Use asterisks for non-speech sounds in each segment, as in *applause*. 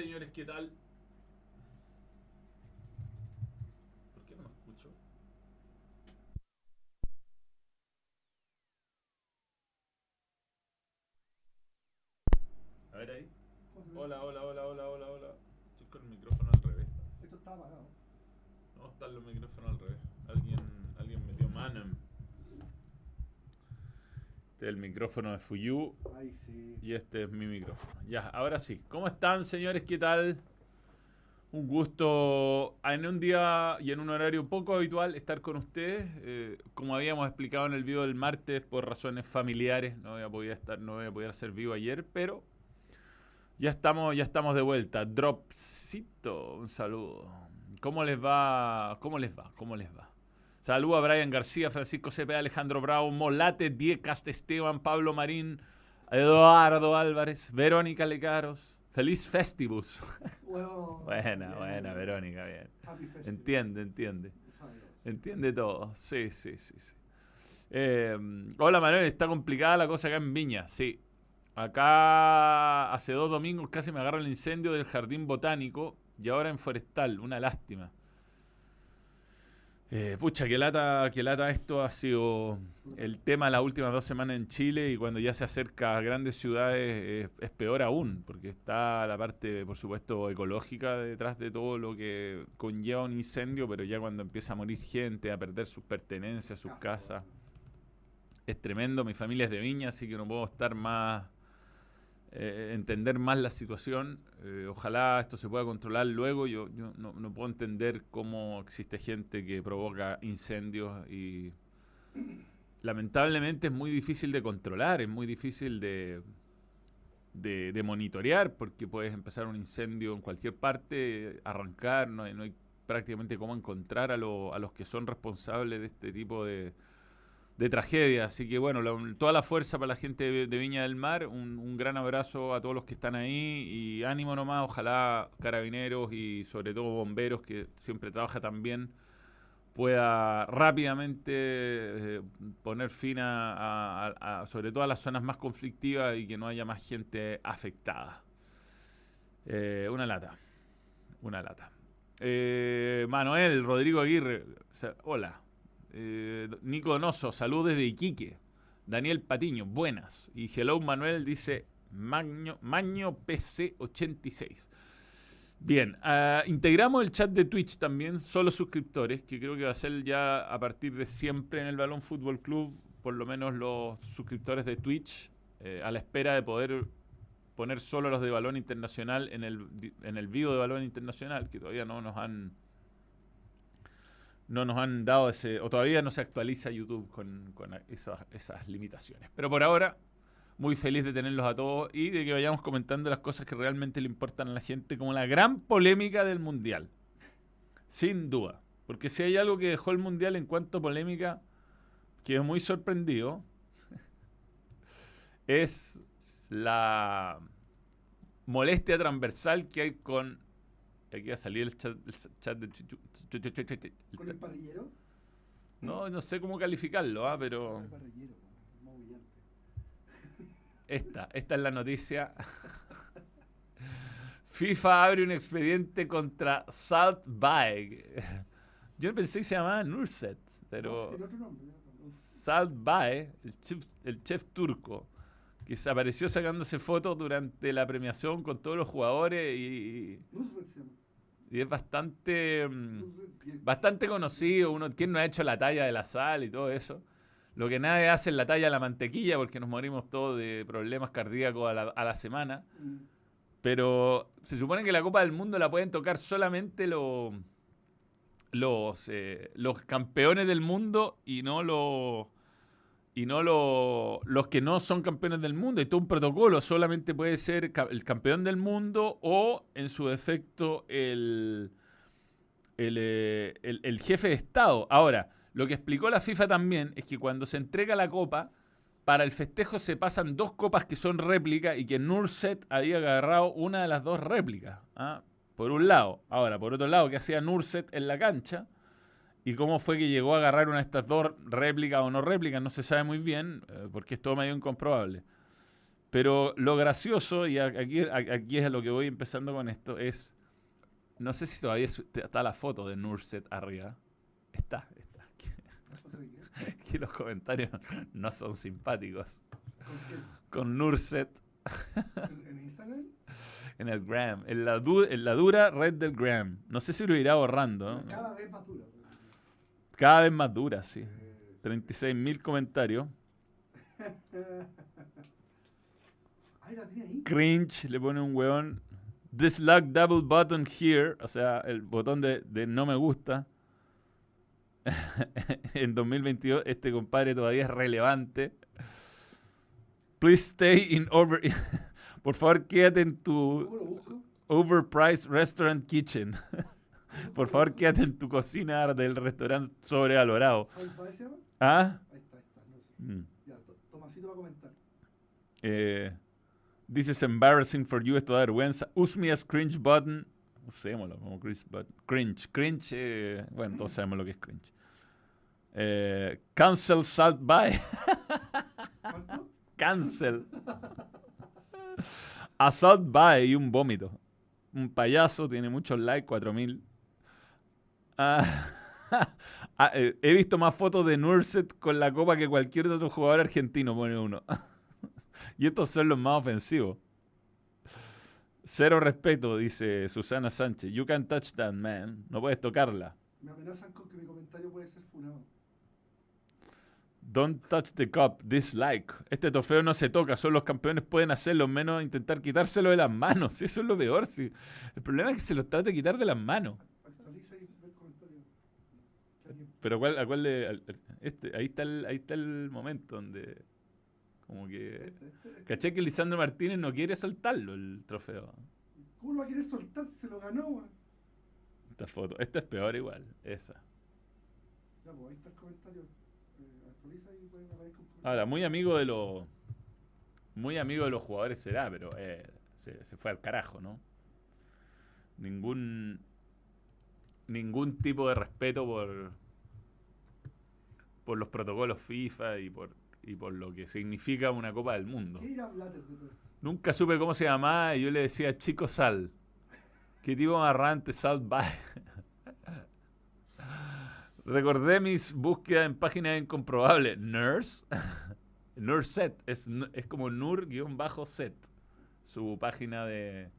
¿Cómo les va, señores? ¿Qué tal? ¿Por qué no me escucho? A ver ahí. Hola, hola, hola, hola, hola, hola. Estoy con el micrófono al revés. Esto está apagado. No, están los micrófonos al revés. Alguien, alguien metió mano. Este es el micrófono de Fuyu Ay, sí. y este es mi micrófono. Ya, ahora sí. ¿Cómo están, señores? ¿Qué tal? Un gusto en un día y en un horario poco habitual estar con ustedes. Eh, como habíamos explicado en el video del martes, por razones familiares, no voy a poder estar, no voy a poder hacer vivo ayer, pero ya estamos, ya estamos de vuelta. Dropcito, un saludo. ¿Cómo les va? ¿Cómo les va? ¿Cómo les va? Saludo a Brian García, Francisco Cepeda, Alejandro Bravo, Molate, Die Cast Esteban, Pablo Marín, Eduardo Álvarez, Verónica Lecaros. Feliz Festivus. *laughs* Buena, bien, buena, bien. Verónica, bien. Entiende, entiende. Entiende todo. Sí, sí, sí, sí. Eh, hola Manuel, está complicada la cosa acá en Viña, sí. Acá hace dos domingos casi me agarra el incendio del jardín botánico y ahora en forestal, una lástima. Eh, pucha, que lata, que lata esto ha sido el tema las últimas dos semanas en Chile y cuando ya se acerca a grandes ciudades es, es peor aún, porque está la parte, por supuesto, ecológica detrás de todo lo que conlleva un incendio, pero ya cuando empieza a morir gente, a perder sus pertenencias, sus casas, es tremendo. Mi familia es de Viña, así que no puedo estar más, eh, entender más la situación. Eh, ojalá esto se pueda controlar luego. Yo, yo no, puedo entender cómo existe gente que provoca incendios y lamentablemente es muy difícil de controlar, es muy difícil de, de, de monitorear porque puedes empezar un incendio en cualquier parte, arrancar, no hay, no hay prácticamente cómo encontrar a, lo- a los que son responsables de este tipo de, de tragedia. Así que bueno, toda la fuerza para la gente de, Viña del Mar, un, gran abrazo a todos los que están ahí y ánimo nomás, ojalá carabineros y sobre todo bomberos que siempre trabaja tan bien pueda rápidamente eh, poner fin a, sobre todo a las zonas más conflictivas y que no haya más gente afectada. Eh, una lata, una lata. Eh, Manuel Rodrigo Aguirre, hola. Eh, Nico Donoso, salud desde Iquique. Daniel Patiño, buenas. Y Hello Manuel dice Maño, Maño PC86. Bien, ah, integramos el chat de Twitch también, solo suscriptores, que creo que va a ser ya a partir de siempre en el Balón Fútbol Club, por lo menos los suscriptores de Twitch, eh, a la espera de poder poner solo los de Balón Internacional en el, en el vivo de Balón Internacional, que todavía no nos han no nos han dado ese, o todavía no se actualiza YouTube con, con esas, esas limitaciones. Pero por ahora, muy feliz de tenerlos a todos y de que vayamos comentando las cosas que realmente le importan a la gente, como la gran polémica del Mundial. Sin duda. Porque si hay algo que dejó el Mundial en cuanto a polémica, quedé muy sorprendido, *laughs* es la molestia transversal que hay con... Aquí va a salir el chat, el chat de... ¿Con el parrillero? No, no sé cómo calificarlo, ah, pero... El. Esta, esta es la noticia. *laughs* FIFA abre un expediente contra Saltbae. Yo pensé que se llamaba Nurset, pero nombre. Saltbae, el chef, el chef turco, que se apareció sacándose fotos durante la premiación con todos los jugadores y, Nusret se llama. Y es bastante, mm, bastante conocido. Uno, ¿Quién no ha hecho la talla de la sal y todo eso? Lo que nadie hace es la talla de la mantequilla porque nos morimos todos de problemas cardíacos a la, a la semana. Mm, Pero se supone que la Copa del Mundo la pueden tocar solamente lo- los, eh, los campeones del mundo y no los y no lo- los que no son campeones del mundo. Hay todo un protocolo. Solamente puede ser el campeón del mundo o, en su defecto, el, el, eh, el- el jefe de Estado. Ahora, lo que explicó la FIFA también es que cuando se entrega la copa, para el festejo se pasan dos copas que son réplicas y que Nurset había agarrado una de las dos réplicas. ¿ah? Por un lado. Ahora, por otro lado, ¿qué hacía Nurset en la cancha? ¿Y cómo fue que llegó a agarrar una de estas dos réplicas o no réplicas? No se sabe muy bien, eh, porque es todo medio incomprobable. Pero lo gracioso, y aquí, aquí es a lo que voy empezando con esto, es. No sé si todavía está la foto de Nurset arriba. Está, está. *laughs* Aquí, los comentarios no son simpáticos. ¿Con Nurset ¿En, Instagram? en el Gram, en la, du- en la dura red del Gram. No sé si lo irá borrando. Cada vez más dura. Cada vez más dura, sí. Eh, 36.000 comentarios. *laughs* Cringe, le pone un weón. Dislike double button here. O sea, el botón de, de no me gusta. *laughs* en 2022 este compadre todavía es relevante. Please stay in over... *laughs* Por favor, quédate en tu overpriced restaurant kitchen. *laughs* Por favor, quédate en tu cocina del restaurante sobrevalorado. ¿Ah? Ahí está, ahí está. No sé. Mm. Ya, to- Tomasito va a comentar. Eh, this is embarrassing for you, esto da vergüenza. Use me as cringe button. Usémoslo como cringe button. Cringe. Cringe, eh, bueno, todos sabemos lo que es cringe. Eh, cancel salt by. *laughs* Cancel. *laughs* Assault by y un vómito. Un payaso, tiene muchos likes, 4000. Ah, *laughs* ah, eh, he visto más fotos de Nurset con la copa que cualquier otro jugador argentino, pone uno. *laughs* y estos son los más ofensivos. Cero respeto, dice Susana Sánchez. You can touch that, man. No puedes tocarla. Me amenazan con que mi comentario puede ser funado. Don't touch the cup, dislike. Este trofeo no se toca, solo los campeones pueden hacerlo, menos intentar quitárselo de las manos. *laughs* Eso es lo peor. Sí. El problema es que se lo trate de quitar de las manos. Actualiza y ve el comentario. Que alguien- Pero ¿cuál, a cuál le- al- este, ahí, está el, ahí está el momento donde como que... Este, este, este. Caché que Lisandro Martínez no quiere soltarlo el trofeo. ¿Cómo lo va a querer soltar si se lo ganó, weón? Esta foto. Esta es peor igual, esa. Ya, pues ahí está el comentario. Eh, actualiza y puede aparecer un comentario. Ahora, muy amigo de los... Muy amigo de los jugadores será, pero eh, se, se fue al carajo, ¿no? Ningún... Ningún tipo de respeto por... Por los protocolos FIFA y por, y por lo que significa una Copa del Mundo. Nunca supe cómo se llamaba y yo le decía Chico Sal. Qué tipo amarrante, Salt Bay. *laughs* Recordé mis búsquedas en páginas incomprobables. Nurse. *laughs* Nurset. Es, es como Nur-set. Su página de.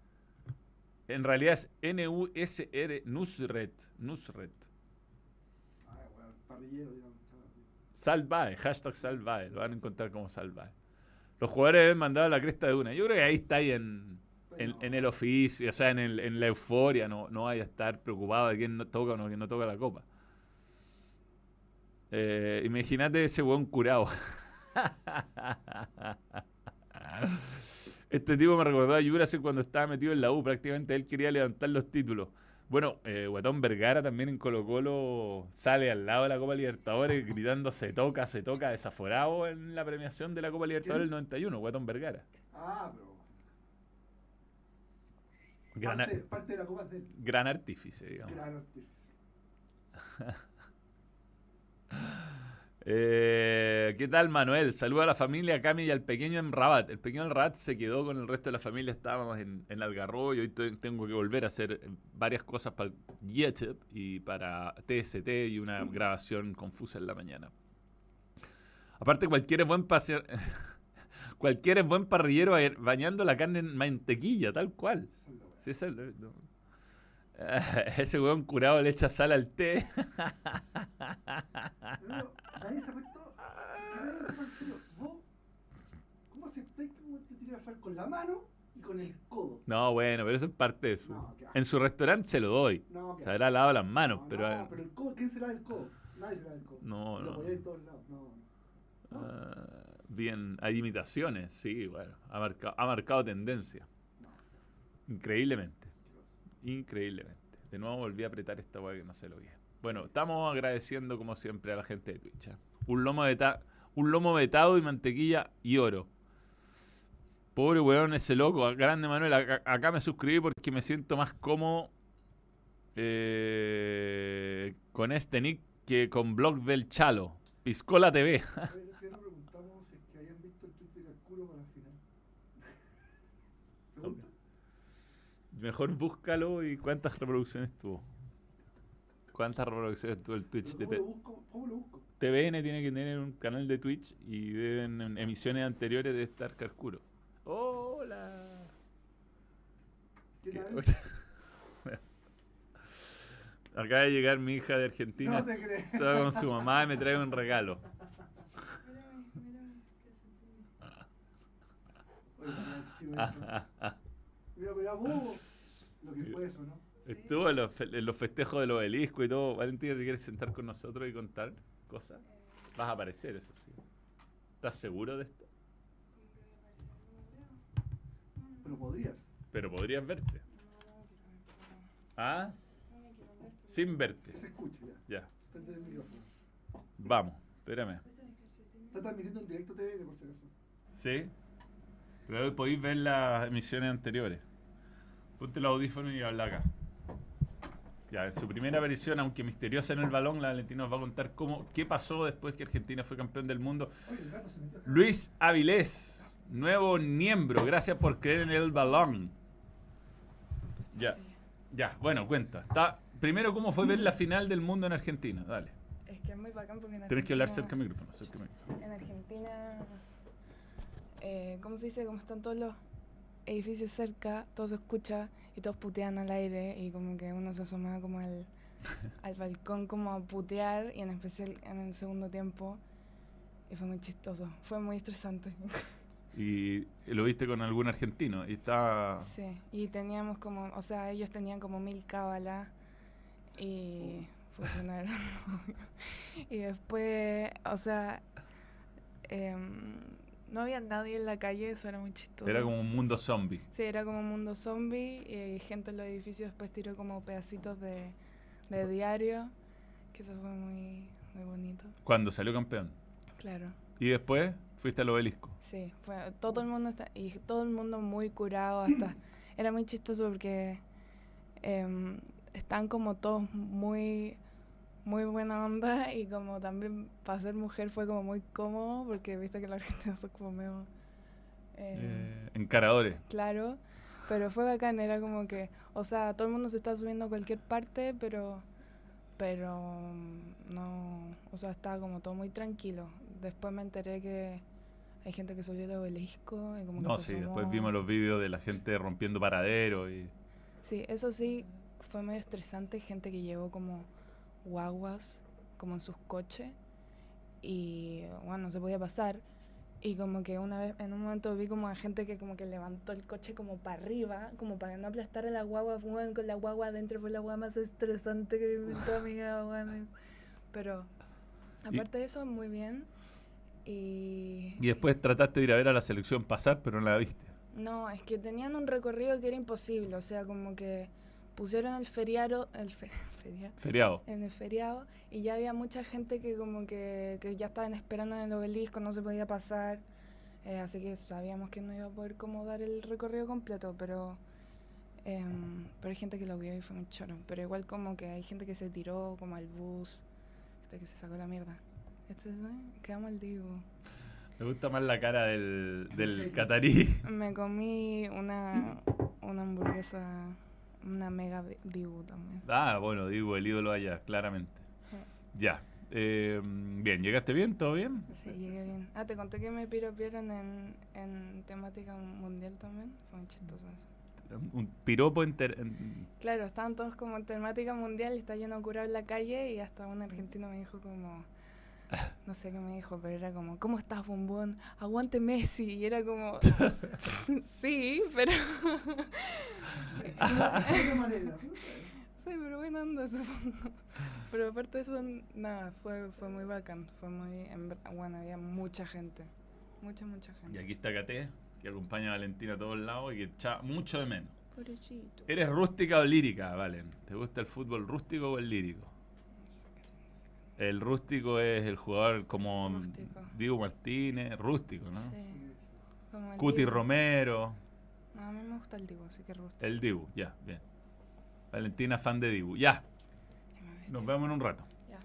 En realidad es N-U-S-R. Nusret. Nusret. Ah, weón, parrillero, digamos. Salvae, hashtag Salvae, lo van a encontrar como Salvae. Los jugadores deben mandar a la cresta de una. Yo creo que ahí está ahí en, en, en el oficio, o sea, en, el- en la euforia, no, no vaya a estar preocupado de quién no toca o no, quién no toca la copa. Eh, Imagínate ese buen curado. *laughs* Este tipo me recordó a Jurasek cuando estaba metido en la U. Prácticamente él quería levantar los títulos. Bueno, eh, Guatón Vergara también en Colo Colo sale al lado de la Copa Libertadores gritando se toca, se toca, desaforado en la premiación de la Copa Libertadores del 91, Guatón Vergara. Ah, pero. Gran, Parte, ar- parte de la copa es de él. gran artífice, digamos. Gran artífice. *laughs* Eh, ¿Qué tal, Manuel? Saluda a la familia, a Cami y al pequeño en Rabat. El pequeño en Rabat se quedó con el resto de la familia. Estábamos en, en Algarrobo y hoy te- tengo que volver a hacer varias cosas para YouTube y para TST y una grabación confusa en la mañana. Aparte, cualquiera es buen paseo. *laughs* cualquiera es buen parrillero bañando la carne en mantequilla, tal cual. Es. Sí, ese, no. *laughs* Ese weón curado le echa sal al té. Pero nadie se se serio. ¿Vos cómo aceptáis que te tire la sal con la mano y con el codo? No, bueno, pero eso es parte de su. No. En su restaurante se lo doy. No, Se habrá lavado las manos, no, pero. No, pero el codo, ¿quién será el codo? Nadie será el codo. No, Lo no. apoyáis en todos lados. No, no. ah, bien, hay imitaciones, sí, bueno. Ha marcado, ha marcado tendencia. Increíblemente. Increíblemente. De nuevo volví a apretar esta weá que no se lo vi. Bueno, estamos agradeciendo como siempre a la gente de Twitch. ¿eh? Un lomo veta- un lomo vetado y mantequilla y oro. Pobre weón ese loco. Grande Manuel, acá, me suscribí porque me siento más cómodo eh, con este nick que con blog del Chalo. Piscola TV. *laughs* Oye, el otro día nos preguntamos si es que habían visto el tweet de Calculo para la final. Mejor búscalo y cuántas reproducciones tuvo. ¿Cuántas reproducciones tuvo el Twitch de ¿Cómo lo busco? ¿Cómo lo busco? TVN tiene que tener un canal de Twitch y deben, en emisiones anteriores de estar Carcuro. ¡Hola! ¿Qué ¿Qué- tal? Acaba de llegar mi hija de Argentina. No te crees. Estaba con su mamá y me trae un regalo. Mira, sí, Mira, mira, vos. *laughs* Lo que fue eso, ¿no? Estuvo en los, en los festejos del obelisco y todo. Valentina, ¿te quieres sentar con nosotros y contar cosas? Vas a aparecer, eso sí. ¿Estás seguro de esto? Pero podrías. Pero podrías verte. ¿Ah? Sin verte. Se escuche ya. Ya. Vamos, espérame. Está transmitiendo en directo TVN, por si acaso. ¿Sí? Pero hoy podéis ver las emisiones anteriores. Ponte los audífonos y habla acá. Ya, en su primera aparición, aunque misteriosa en el balón, la Valentina nos va a contar cómo, qué pasó después que Argentina fue campeón del mundo. El. Luis Avilés, nuevo miembro, gracias por creer en el balón. Ya, ya, bueno, cuenta. Está, primero, ¿cómo fue ver la final del mundo en Argentina? Dale. Es que es muy bacán porque en Tienes que hablar cerca del micrófono. cerca del micrófono. En Argentina, eh, ¿cómo se dice? Como están todos los edificios cerca, todo se escucha y todos putean al aire y como que uno se asomaba como al, *laughs* al balcón como a putear y en especial en el segundo tiempo y fue muy chistoso, fue muy estresante. Y lo viste con algún argentino. Y está. Sí, y teníamos como, o sea, ellos tenían como mil cábalas y funcionaron. *laughs* *laughs* y después, o sea, em, no había nadie en la calle, eso era muy chistoso. Era como un mundo zombie. Sí, era como un mundo zombie y gente en los edificios después tiró como pedacitos de, de diario, que eso fue muy, muy bonito. Cuando salió campeón. Claro. Y después fuiste al obelisco. Sí, fue todo el mundo está, y todo el mundo muy curado hasta *coughs* era muy chistoso porque em, están como todos muy muy buena onda y como también para ser mujer fue como muy cómodo porque viste que los argentinos son como medio eh, Eh, encaradores. claro, pero fue bacán, era como que, o sea, todo el mundo se está subiendo a cualquier parte, pero pero mm, no, o sea, estaba como todo muy tranquilo. Después me enteré que hay gente que subió el obelisco y como que No, se sí, después vimos los vídeos de la gente rompiendo paraderos y. Sí, eso sí fue medio estresante, gente que llegó como guaguas, como en sus coches, y bueno, no se podía pasar. Y como que una vez, en un momento vi como a gente que como que levantó el coche como para arriba, como para no aplastar a la guagua, weón, con la guagua adentro fue la guagua más estresante que he visto vida, weón. Pero Y- aparte de eso, muy bien. Y Y después trataste de ir a ver a la selección pasar, pero no la viste. no, es que tenían un recorrido que era imposible, o sea, como que pusieron el feriado, el fe- *laughs* feriado, Feriado. en el feriado y ya había mucha gente que como que, que ya estaban esperando en el obelisco, no se podía pasar, eh, así que sabíamos que no iba a poder como dar el recorrido completo, pero em, pero hay gente que lo vio y fue muy choro, pero igual como que hay gente que se tiró como al bus, gente que se sacó la mierda. Este, ¿eh? Quedamos al digo. Me gusta más la cara del, del *laughs* catarí. Me comí una, una hamburguesa, una mega dibu también. Ah, bueno, digo, el ídolo allá, claramente. Ya. Eh, bien, ¿llegaste bien? ¿Todo bien? Sí, llegué bien. Ah, te conté que me piropearon en, en temática mundial también. Fue muy chistoso eso. Un piropo en- Claro, estaban todos como en temática mundial y está lleno de curado en la calle y hasta un argentino me dijo como... No sé qué me dijo, pero era como, ¿cómo estás, bombón? Aguante Messi. Y era como, *laughs* sí, pero... *laughs* Sí, pero buena onda, supongo. Pero aparte de eso, nada, fue, fue muy bacán. Fue muy. en bueno, había mucha gente. Mucha, mucha Y gente. aquí está Cate, que acompaña a Valentina a todos lados y que echa mucho de menos. Pobrecito. ¿Eres rústica o lírica, Valen? ¿Te gusta el fútbol rústico o el lírico? No sé qué significa. El rústico es el jugador como Rústico. Diego Martínez, rústico, ¿no? Sí. Como el Cuti Dibu. Romero, No, a mí me gusta el Dibu, así que rústico. el Dibu, ya, bien. Valentina, fan de Dibu, ya. Nos vemos en un rato. Ya.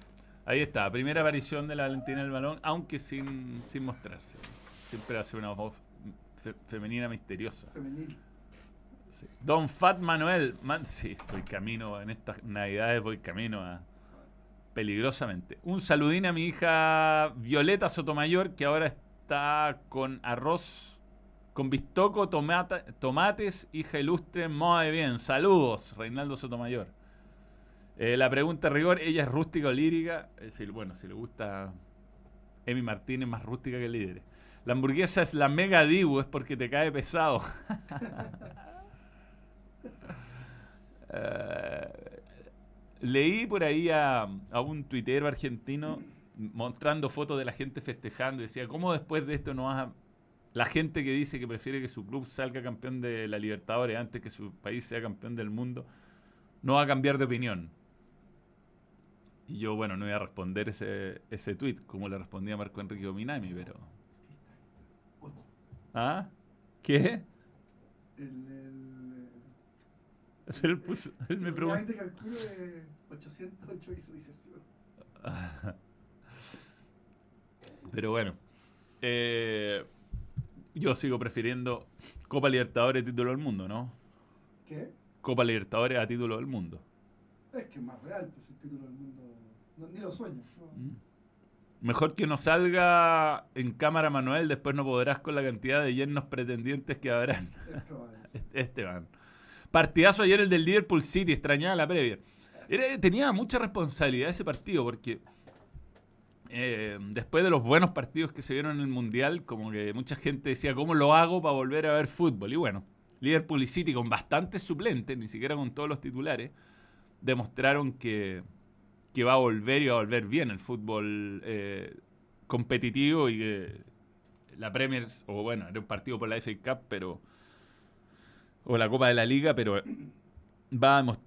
Ahí está, primera aparición de la Valentina del balón, aunque sin, sin mostrarse. Siempre hace una voz fe- femenina misteriosa. Femenil. Sí. Don Fat Manuel. Man, sí, voy camino en estas navidades, voy camino a peligrosamente. Un saludín a mi hija Violeta Sotomayor, que ahora está con arroz, con bistoco, tomata- tomates, hija ilustre, muy bien. Saludos, Reinaldo Sotomayor. Eh, la pregunta rigor, ¿ella es rústica o lírica? Es decir, bueno, si le gusta Emi Martínez, más rústica que líder. La hamburguesa es la mega dibu, es porque te cae pesado. *laughs* Eh, leí por ahí a, a un tuitero argentino mostrando fotos de la gente festejando y decía, ¿cómo después de esto no vas a... La gente que dice que prefiere que su club salga campeón de la Libertadores antes que su país sea campeón del mundo, no va a cambiar de opinión. Y yo, bueno, no voy a responder ese, ese tweet como le respondía Marco Enrique Dominami, pero... ¿Ah? ¿Qué? El, el, *laughs* Él, puso- él me preguntó... Obviamente calculo de 808 visualizaciones. Pero bueno, eh, yo sigo prefiriendo Copa Libertadores título del mundo, ¿no? ¿Qué? Copa Libertadores a título del mundo. Es que es más real, pues el título del mundo. No, ni lo sueño. no. Mm. Mejor que no salga en cámara Manuel, después no podrás con la cantidad de yernos pretendientes que habrán. *laughs* Este- Esteban. Partidazo ayer el del Liverpool City, extrañaba la previa. Tenía mucha responsabilidad ese partido porque eh, después de los buenos partidos que se vieron en el Mundial, como que mucha gente decía, ¿cómo lo hago para volver a ver fútbol? Y bueno, Liverpool y City con bastantes suplentes, ni siquiera con todos los titulares, demostraron que, que va a volver y va a volver bien el fútbol eh, competitivo y que la Premier, o bueno, era un partido por la FA Cup, pero o la Copa de la Liga, pero va a demos-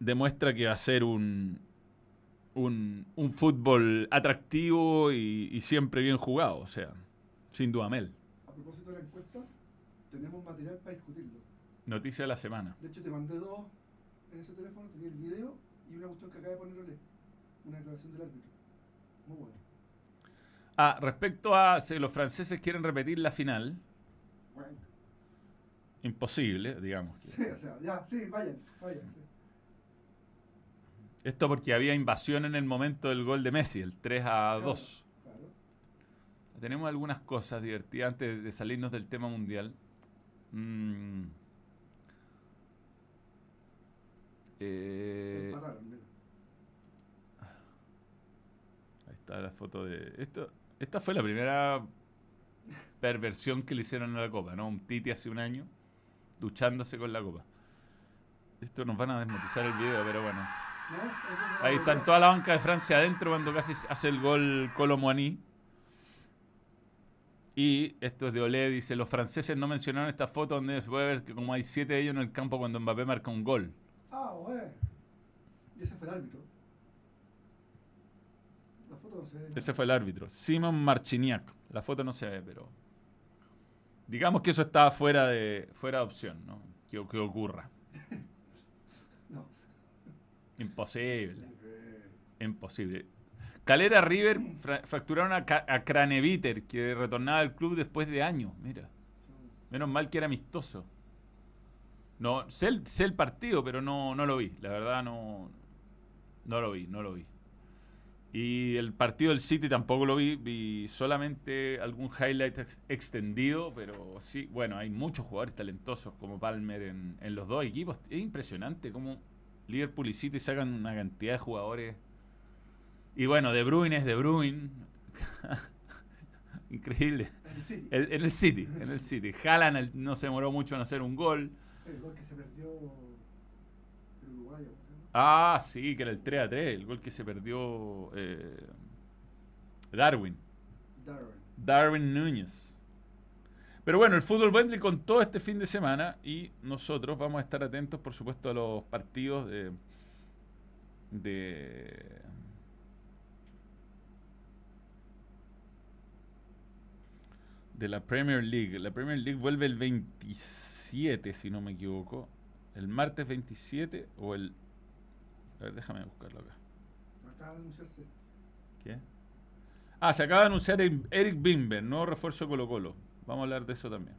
demuestra que va a ser un, un, un fútbol atractivo y, y siempre bien jugado, o sea, sin duda Mel. A propósito de la encuesta, tenemos material para discutirlo. Noticia de la semana. De hecho, te mandé dos en ese teléfono, tenía el video y una cuestión que acaba de poner Ole, una declaración del árbitro. Muy buena. Ah, respecto a si los franceses quieren repetir la final, Bueno, imposible, digamos. sí, o sea, ya, sí, vayan, vayan. Esto porque había invasión en el momento del gol de Messi, el 3 a 2. Claro. Tenemos algunas cosas divertidas antes de salirnos del tema mundial. Mm. Eh, ahí está la foto de. Esto, esta fue la primera perversión que le hicieron a la copa, ¿no? Un Titi hace un año duchándose con la copa. Esto nos van a desmonetizar el video, pero bueno. Ahí está en toda la banca de Francia adentro cuando casi hace el gol Colomboani. Y esto es de Olé, dice, los franceses no mencionaron esta foto donde se puede ver que como hay siete de ellos en el campo cuando Mbappé marca un gol. Ah, bueno. Y ese fue el árbitro. La foto no se ve. Ese fue el árbitro, Simon Marchiniak. La foto no se ve, pero... Digamos que eso estaba fuera de, fuera de opción, ¿no? Que, que ocurra. Imposible. Imposible. Calera River fra- fracturaron a, Craneviter, que retornaba al club después de años. Mira, menos mal que era amistoso. No, sé el, partido, pero no, no lo vi. La verdad no, no lo vi, no lo vi. Y el partido del City tampoco lo vi, vi solamente algún highlight ex- extendido, pero sí, bueno, hay muchos jugadores talentosos como Palmer en, en los dos equipos. Es impresionante cómo Liverpool y City sacan una cantidad de jugadores. Y bueno, De Bruyne es De Bruyne. *laughs* Increíble. En el City. En el City, en el City. Haaland no se demoró mucho en hacer un gol. El gol que se perdió el uruguayo. Ah, sí, que era el 3 a 3, el gol que se perdió eh, Darwin. Darwin. Darwin Núñez. Pero bueno, el fútbol Wembley con todo este fin de semana y nosotros vamos a estar atentos, por supuesto, a los partidos de, de de la Premier League. La Premier League vuelve el 27, si no me equivoco. El martes 27 o el... A ver, déjame buscarlo acá. Acaba de anunciarse. ¿Qué? Ah, se acaba de anunciar Eric Bimber, nuevo refuerzo Colo Colo. Vamos a hablar de eso también.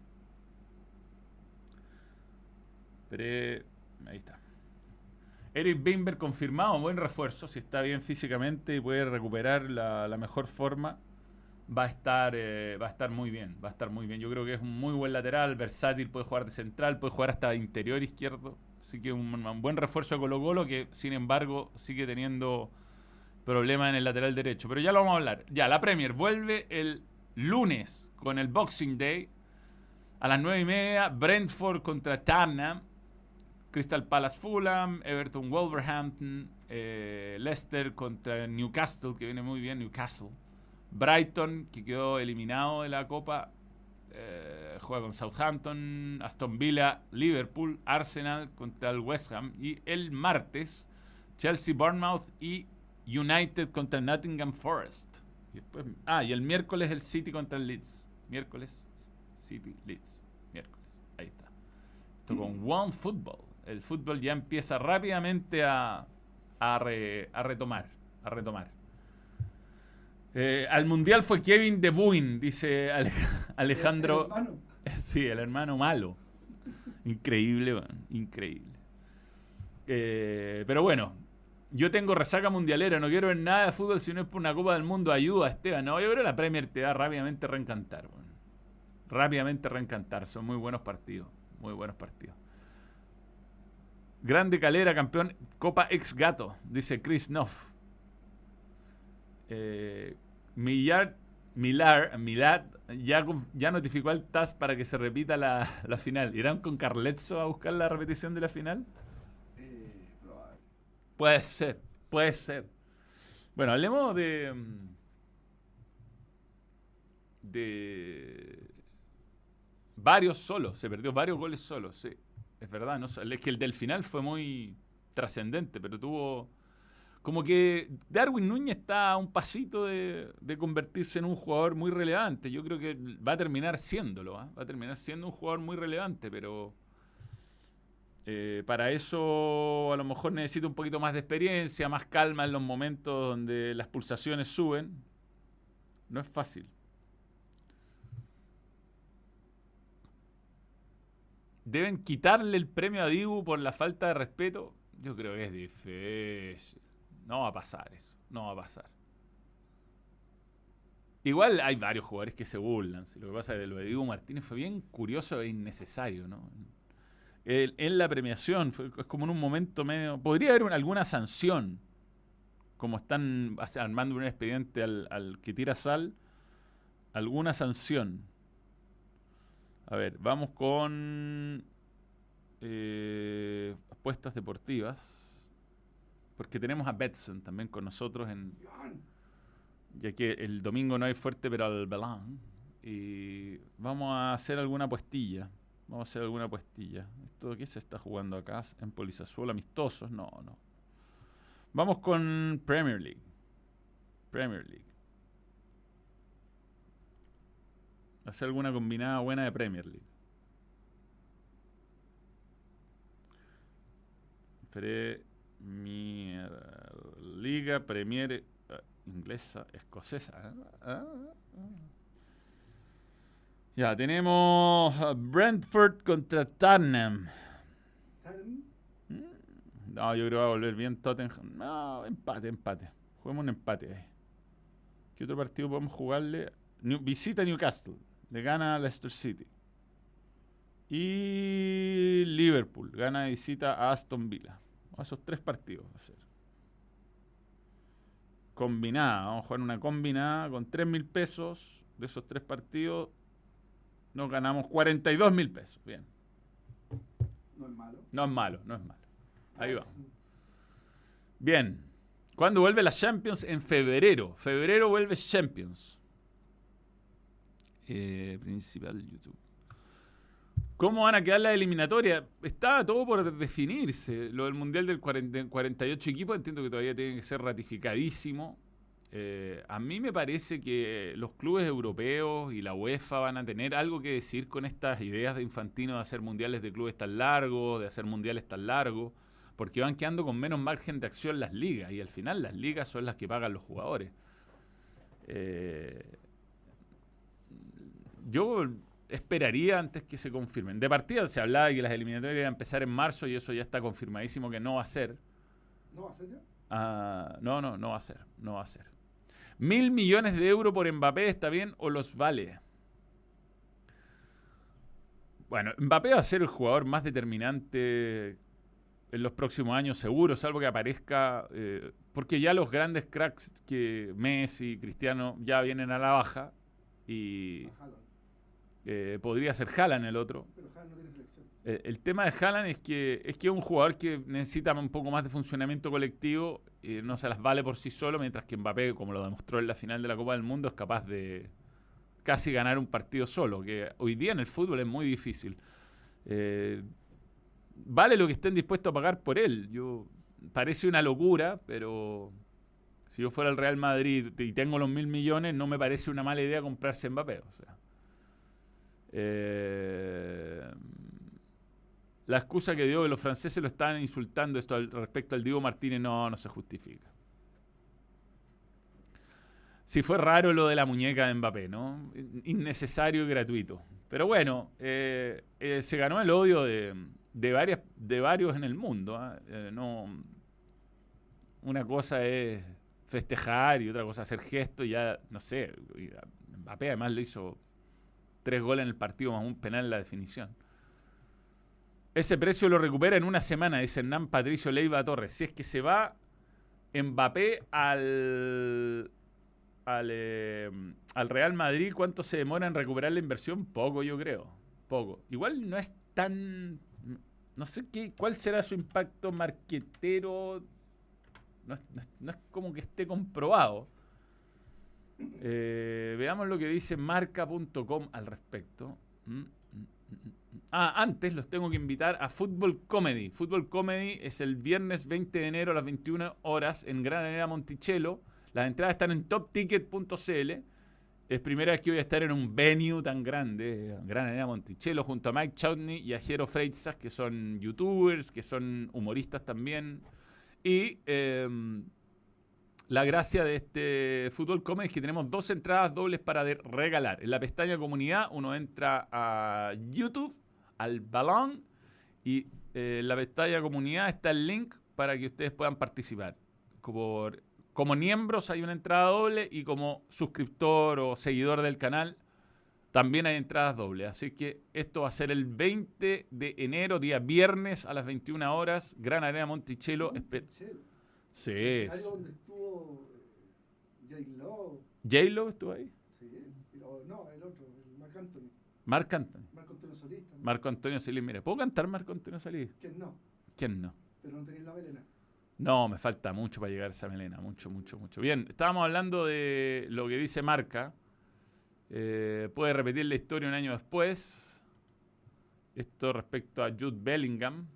Esperé. Ahí está. Eric Bimber confirmado, buen refuerzo. Si está bien físicamente y puede recuperar la, mejor forma, va a estar eh, va a estar muy bien. Va a estar muy bien. Yo creo que es un muy buen lateral, versátil, puede jugar de central, puede jugar hasta interior izquierdo. Así que un, un buen refuerzo de Colo Colo que, sin embargo, sigue teniendo problemas en el lateral derecho. Pero ya lo vamos a hablar. Ya, la Premier vuelve el lunes con el Boxing Day a las 9 y media. Brentford contra Tottenham. Crystal Palace Fulham, Everton Wolverhampton, eh, Leicester contra Newcastle, que viene muy bien, Newcastle. Brighton, que quedó eliminado de la Copa, eh, juega con Southampton, Aston Villa, Liverpool, Arsenal contra el West Ham. Y el martes, Chelsea, Bournemouth y United contra Nottingham Forest. Y después, ah, y el miércoles el City contra el Leeds. Miércoles, City, Leeds. Miércoles. Ahí está. Esto con One Football el fútbol ya empieza rápidamente a, a, re, a retomar. A retomar. Eh, al mundial fue Kevin De Bruyne, dice Ale Alejandro. El hermano. *laughs* Sí, el hermano malo. Increíble, man, increíble. Eh, pero bueno, yo tengo resaca mundialera, no quiero ver nada de fútbol si no es por una Copa del Mundo. Ayuda, Esteban. No, yo creo que la Premier te da rápidamente reencantar. man. Rápidamente reencantar. Son muy buenos partidos. Muy buenos partidos. Grande Calera, campeón Copa Ex Gato, dice Chris Noff. Eh, Millar, ya, ya notificó al TAS para que se repita la, la final. ¿Irán con Carletzo a buscar la repetición de la final? Eh. Puede ser, puede ser. Bueno, hablemos de. mm, de. Varios solos, se perdió varios goles solos, sí. Es verdad, no, es que el del final fue muy trascendente, pero tuvo. Como que Darwin Núñez está a un pasito de, de convertirse en un jugador muy relevante. Yo creo que va a terminar siéndolo, ¿ah? va a terminar siendo un jugador muy relevante, pero. Eh, para eso a lo mejor necesita un poquito más de experiencia, más calma en los momentos donde las pulsaciones suben. No es fácil. ¿Deben quitarle el premio a Dibu por la falta de respeto? Yo creo que es difícil. No va a pasar eso. No va a pasar. Igual hay varios jugadores que se burlan. Lo que pasa es que lo de Dibu Martínez fue bien curioso e innecesario, ¿no? El- en la premiación, fue, es como en un momento medio. Podría haber un- alguna sanción, como están armando un expediente al, al que tira sal, alguna sanción. A ver, vamos con eh, apuestas deportivas, porque tenemos a Betson también con nosotros en, ya que el domingo no hay fuerte pero al Belán y vamos a hacer alguna puestilla vamos a hacer alguna puestilla esto qué se está jugando acá en Polizazuelo amistosos no no vamos con Premier League Premier League hacer alguna combinada buena de Premier League Premier Liga Premier eh, inglesa, escocesa. ¿eh? Ah, ah. Ya, tenemos a Brentford contra Tottenham. No, yo creo que va a volver bien Tottenham. No, empate, empate. Juguemos un empate ahí. ¿Qué otro partido podemos jugarle? New- visita Newcastle. Le gana a Leicester City. Y Liverpool gana de visita a Aston Villa. Esos tres partidos va a ser. Combinada. Vamos a jugar una combinada con 3 mil pesos. De esos tres partidos nos ganamos 42 mil pesos. Bien. No es malo. No es malo, no es malo. Ahí Ah, va. Bien. ¿Cuándo vuelve la Champions? En febrero. Febrero vuelve Champions. Eh, principal YouTube. ¿Cómo van a quedar las eliminatorias? Está todo por definirse. Lo del Mundial del 40 48 equipos entiendo que todavía tiene que ser ratificadísimo. Eh, a mí me parece que los clubes europeos y la UEFA van a tener algo que decir con estas ideas de Infantino de hacer mundiales de clubes tan largos, de hacer mundiales tan largos, porque van quedando con menos margen de acción las ligas y al final las ligas son las que pagan los jugadores. Eh, yo esperaría antes que se confirmen. De partida se hablaba de que las eliminatorias iban a empezar en marzo y eso ya está confirmadísimo que no va a ser. ¿No va a ser ya? Ah, no, no, no va a ser. No va a ser. Mil millones de euros por Mbappé, ¿está bien o los vale? Bueno, Mbappé va a ser el jugador más determinante en los próximos años, seguro, salvo que aparezca. eh, porque ya los grandes cracks que Messi, Cristiano, ya vienen a la baja. Y Haaland. Eh, podría ser Haaland el otro. Pero Haaland no tiene selección. Eh, el tema de Haaland es que es que es un jugador que necesita un poco más de funcionamiento colectivo y no se las vale por sí solo, mientras que Mbappé, como lo demostró en la final de la Copa del Mundo, es capaz de casi ganar un partido solo, que hoy día en el fútbol es muy difícil. Eh, vale lo que estén dispuestos a pagar por él. Yo parece una locura, pero si yo fuera el Real Madrid y tengo los mil millones, no me parece una mala idea comprarse Mbappé. O sea. Eh, la excusa que dio que los franceses lo estaban insultando esto al, respecto al Diego Martínez no, no se justifica. Sí fue raro lo de la muñeca de Mbappé, ¿no? In- Innecesario y gratuito. Pero bueno, eh, eh, se ganó el odio de, de, varias, de varios en el mundo. ¿ah? No, una cosa es festejar y otra cosa hacer gestos ya, no sé, Mbappé además le hizo tres goles en el partido más un penal en la definición. Ese precio lo recupera en una semana, dice Hernán Patricio Leiva Torres. Si es que se va Mbappé al, eh, al Real Madrid, ¿cuánto se demora en recuperar la inversión? Poco, yo creo. Poco. Igual no es tan... No sé qué, cuál será su impacto marquetero. No no es como que esté comprobado. Eh, veamos lo que dice marca.com al respecto. Mm, mm, mm. Ah, antes los tengo que invitar a Fútbol Comedy. Fútbol Comedy es el viernes 20 de enero a las 21 horas en Gran Arena Monticello. Las entradas están en topticket.cl. Es primera vez que voy a estar en un venue tan grande, Gran Arena Monticello, junto a Mike Choutney y a Jero Freitzas, que son youtubers, que son humoristas también. Y em, la gracia de este Fútbol Comedy es que tenemos dos entradas dobles para regalar. En la pestaña comunidad uno entra a YouTube, al balón, y eh, en la pestaña comunidad está el link para que ustedes puedan participar. Como, como miembros hay una entrada doble y como suscriptor o seguidor del canal también hay entradas dobles. Así que esto va a ser el 20 de enero, día viernes a las 21 horas, Gran Arena Monticello. Monticello. Sí. Ahí donde estuvo eh, J-Lo. ¿J-Lo estuvo ahí? Sí. o no, el otro, el Marc Anthony. Marc Anthony. Marco Antonio Solís también. Marco Antonio Solís. Mira, ¿puedo cantar Marco Antonio Solís? Que no, ¿Quién no? pero no tenéis la melena. No, me falta mucho para llegar a esa melena. Mucho, mucho, mucho. Bien, estábamos hablando de lo que dice Marca. Eh, puede repetir la historia un año después. Esto respecto a Jude Bellingham.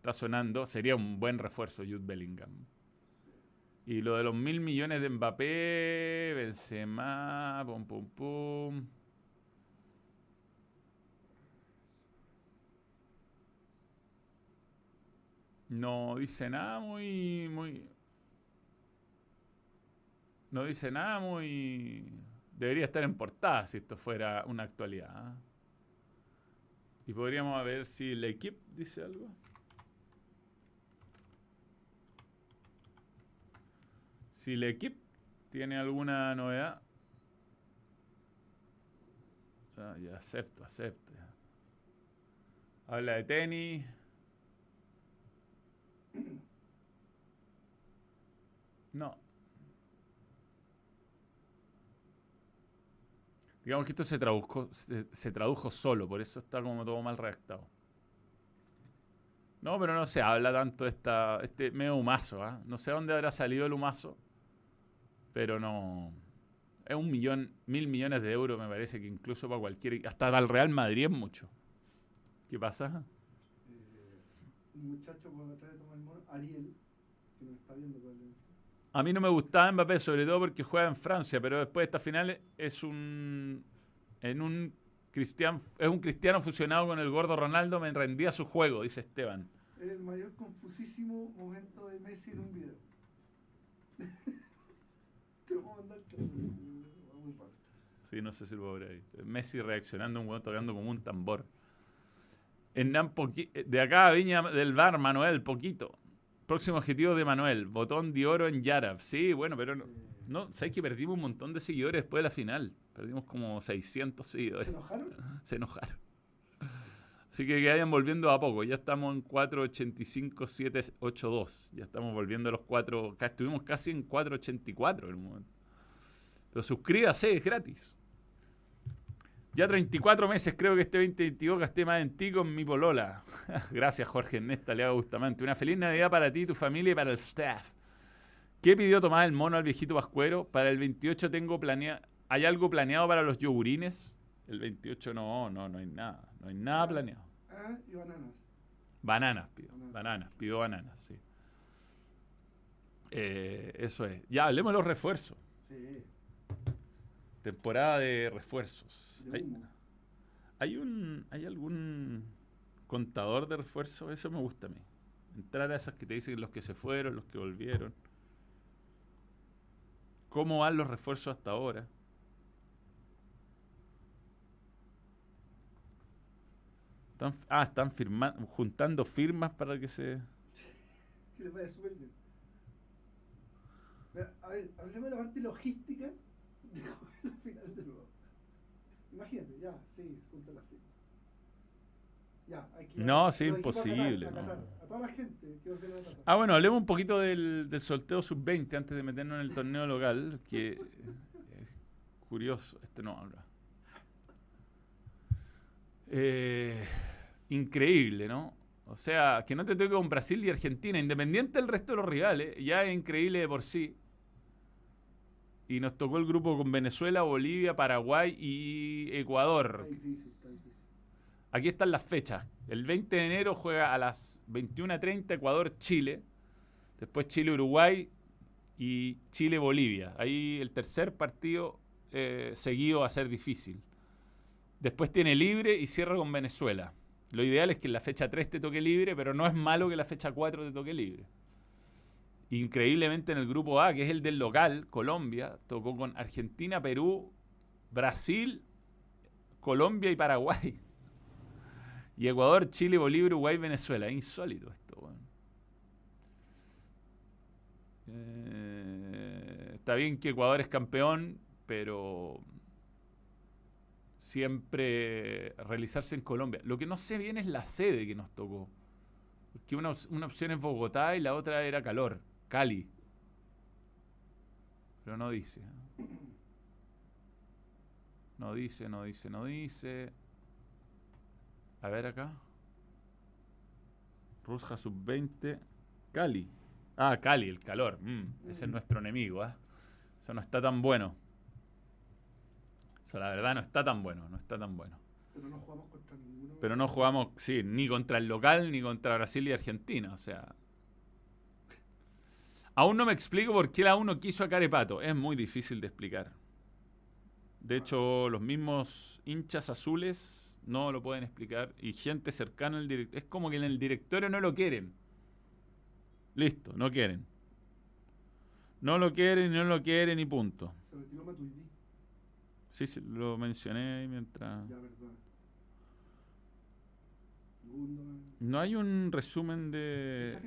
Está sonando. Sería un buen refuerzo Jude Bellingham. Y lo de los mil millones de Mbappé, Benzema, pum, pum, pum. No dice nada muy, muy. No dice nada muy. Debería estar en portada si esto fuera una actualidad. ¿ah? Y podríamos ver si la equipe dice algo. Si la equipe tiene alguna novedad. Ya acepto, acepto. Habla de tenis. No. Digamos que esto se tradujo, se, se tradujo solo, por eso está como todo mal redactado. No, pero no se habla tanto de esta, este medio humazo, ¿ah? No sé dónde habrá salido el humazo, pero no. Es un millón, mil millones de euros, me parece que incluso para cualquier. Hasta para el Real Madrid es mucho. ¿Qué pasa? Eh, un muchacho atrás de Tomás el Mono, Ariel, que nos está viendo probablemente. A mí no me gustaba Mbappé, sobre todo porque juega en Francia, pero después de esta final es un. En un cristian, es un cristiano fusionado con el gordo Ronaldo, me rendía su juego, dice Esteban. Es el mayor confusísimo momento de Messi en un video. *laughs* Sí, no sé si lo ver ahí. Messi reaccionando, un weón tocando como un tambor. Hernán Poqui- de acá a Viña del Bar, Manuel, poquito. Próximo objetivo de Manuel, botón de oro en Yarab. Sí, bueno, pero no, no ¿sabes que perdimos un montón de seguidores después de la final? Perdimos como 600 ¿Se seguidores. enojaron? Se enojaron. Así que que vayan volviendo a poco. Ya estamos en 485, 782. Ya estamos volviendo a los 4. ca- Estuvimos casi en 484 en un momento. Pero suscríbase, es gratis. Ya 34 meses creo que este 2022 gasté más en ti con mi polola. *laughs* Gracias Jorge Ernesta Leaga Bustamante. Una feliz Navidad para ti, tu familia y para el staff. ¿Qué pidió Tomás el mono al viejito Pascuero? Para el 28 tengo planeado... ¿Hay algo planeado para los yogurines? El 28 no, no, no hay nada. No hay nada planeado. Ah, y bananas. Bananas pido. Bananas. Bananas, pido bananas, sí. Eh, eso es. Ya, hablemos de los refuerzos. Sí, Temporada de refuerzos. de ¿Hay, hay un, ¿Hay algún contador de refuerzos? Eso me gusta a mí. Entrar a esas que te dicen los que se fueron, los que volvieron. ¿Cómo van los refuerzos hasta ahora? Están, ah, están firmando, juntando firmas para que se... *laughs* Que les vaya súper bien. A ver, hablemos de la parte logística de jugar *laughs* la final de nuevo. Imagínate, ya, sí, junta la firma. Ya, hay que. No, sí, los equipos a Qatar, imposible, A, no. Qatar, a toda la gente que. Ah, bueno, hablemos un poquito del, del sorteo sub-20 antes de meternos en el torneo local, que es curioso, este no habla. Eh, increíble, ¿no? O sea, que no te toque con Brasil y Argentina, independiente del resto de los rivales, ya es increíble de por sí. Y nos tocó el grupo con Venezuela, Bolivia, Paraguay y Ecuador. Está difícil, está difícil. Aquí están las fechas. El 20 de enero juega a las 21.30 Ecuador-Chile. Después Chile-Uruguay y Chile-Bolivia. Ahí el tercer partido eh, seguido va a ser difícil. Después tiene libre y cierra con Venezuela. Lo ideal es que en la fecha 3 te toque libre, pero no es malo que la fecha 4 te toque libre. Increíblemente en el grupo A, que es el del local, Colombia, tocó con Argentina, Perú, Brasil, Colombia y Paraguay. *laughs* Y Ecuador, Chile, Bolivia, Uruguay, Venezuela. Insólito esto, weón. Eh, está bien que Ecuador es campeón, pero siempre realizarse en Colombia. Lo que no sé bien es la sede que nos tocó. Porque una opción es Bogotá y la otra era calor, Cali. Pero no dice. No dice, no dice, no dice. A ver acá. Rusja sub-20. Cali. Ah, Cali, el calor. Mm, ese es Mm. nuestro enemigo, ¿ah? Eso no está tan bueno. Eso la verdad no está tan bueno, no está tan bueno. Pero no jugamos contra ninguno. Pero no jugamos, sí, ni contra el local, ni contra Brasil y Argentina. O sea. Aún no me explico por qué la 1 quiso a Carepato. Es muy difícil de explicar. De hecho, los mismos hinchas azules no lo pueden explicar. Y gente cercana al director. Es como que en el directorio no lo quieren. Listo, no quieren. No lo quieren, no lo quieren y punto. Se retiró Matuidi. Sí, sí, lo mencioné ahí mientras. Ya, verdad. No hay un resumen de.